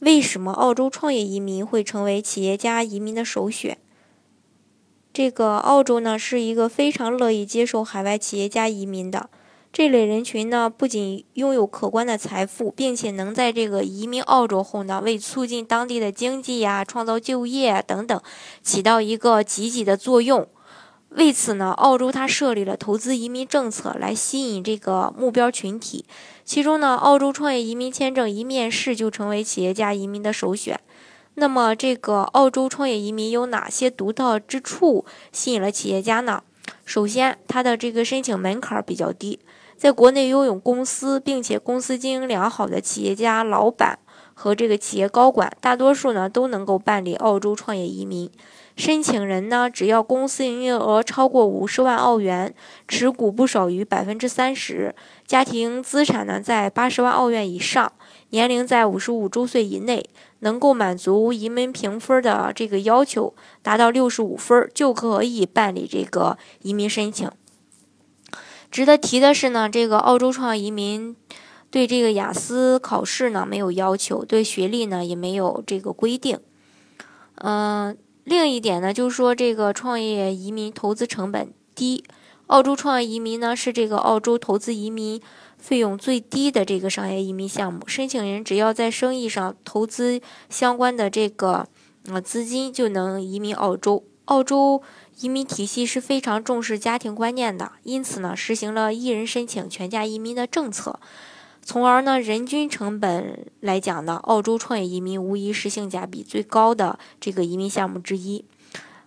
为什么澳洲创业移民会成为企业家移民的首选？这个澳洲呢是一个非常乐意接受海外企业家移民的这类人群呢，不仅拥有可观的财富，并且能在这个移民澳洲后呢，为促进当地的经济呀、创造就业等等，起到一个积极的作用。为此呢，澳洲它设立了投资移民政策来吸引这个目标群体。其中呢，澳洲创业移民签证一面试就成为企业家移民的首选。那么，这个澳洲创业移民有哪些独到之处吸引了企业家呢？首先，它的这个申请门槛比较低，在国内拥有公司并且公司经营良好的企业家老板和这个企业高管，大多数呢都能够办理澳洲创业移民。申请人呢，只要公司营业额超过五十万澳元，持股不少于百分之三十，家庭资产呢在八十万澳元以上，年龄在五十五周岁以内，能够满足移民评分的这个要求，达到六十五分就可以办理这个移民申请。值得提的是呢，这个澳洲创业移民对这个雅思考试呢没有要求，对学历呢也没有这个规定。嗯。另一点呢，就是说这个创业移民投资成本低。澳洲创业移民呢是这个澳洲投资移民费用最低的这个商业移民项目。申请人只要在生意上投资相关的这个呃资金，就能移民澳洲。澳洲移民体系是非常重视家庭观念的，因此呢，实行了一人申请全家移民的政策。从而呢，人均成本来讲呢，澳洲创业移民无疑是性价比最高的这个移民项目之一。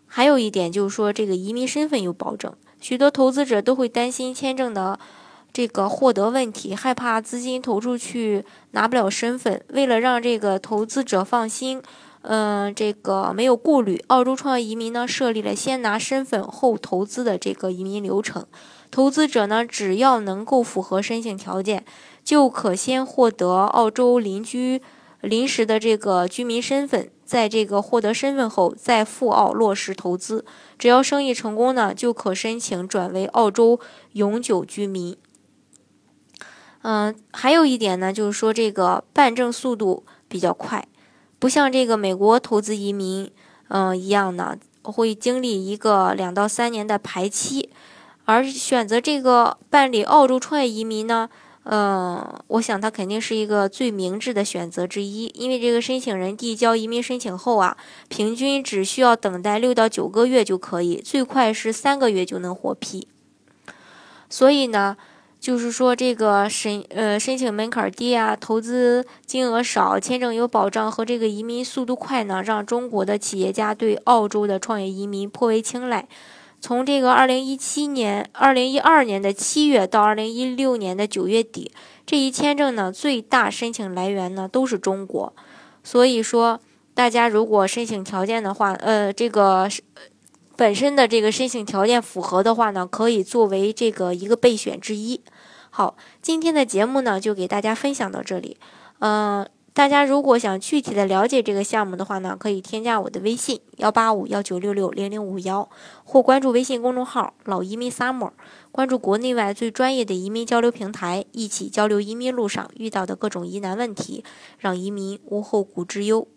还有一点就是说，这个移民身份有保证。许多投资者都会担心签证的这个获得问题，害怕资金投出去拿不了身份。为了让这个投资者放心，嗯，这个没有顾虑，澳洲创业移民呢设立了先拿身份后投资的这个移民流程。投资者呢，只要能够符合申请条件。就可先获得澳洲邻居临时的这个居民身份，在这个获得身份后，再赴澳落实投资。只要生意成功呢，就可申请转为澳洲永久居民。嗯，还有一点呢，就是说这个办证速度比较快，不像这个美国投资移民，嗯一样呢，会经历一个两到三年的排期。而选择这个办理澳洲创业移民呢？嗯，我想它肯定是一个最明智的选择之一，因为这个申请人递交移民申请后啊，平均只需要等待六到九个月就可以，最快是三个月就能获批。所以呢，就是说这个申呃申请门槛低啊，投资金额少，签证有保障和这个移民速度快呢，让中国的企业家对澳洲的创业移民颇为青睐。从这个二零一七年、二零一二年的七月到二零一六年的九月底，这一签证呢，最大申请来源呢都是中国。所以说，大家如果申请条件的话，呃，这个本身的这个申请条件符合的话呢，可以作为这个一个备选之一。好，今天的节目呢，就给大家分享到这里，嗯。大家如果想具体的了解这个项目的话呢，可以添加我的微信幺八五幺九六六零零五幺，或关注微信公众号“老移民 summer”，关注国内外最专业的移民交流平台，一起交流移民路上遇到的各种疑难问题，让移民无后顾之忧。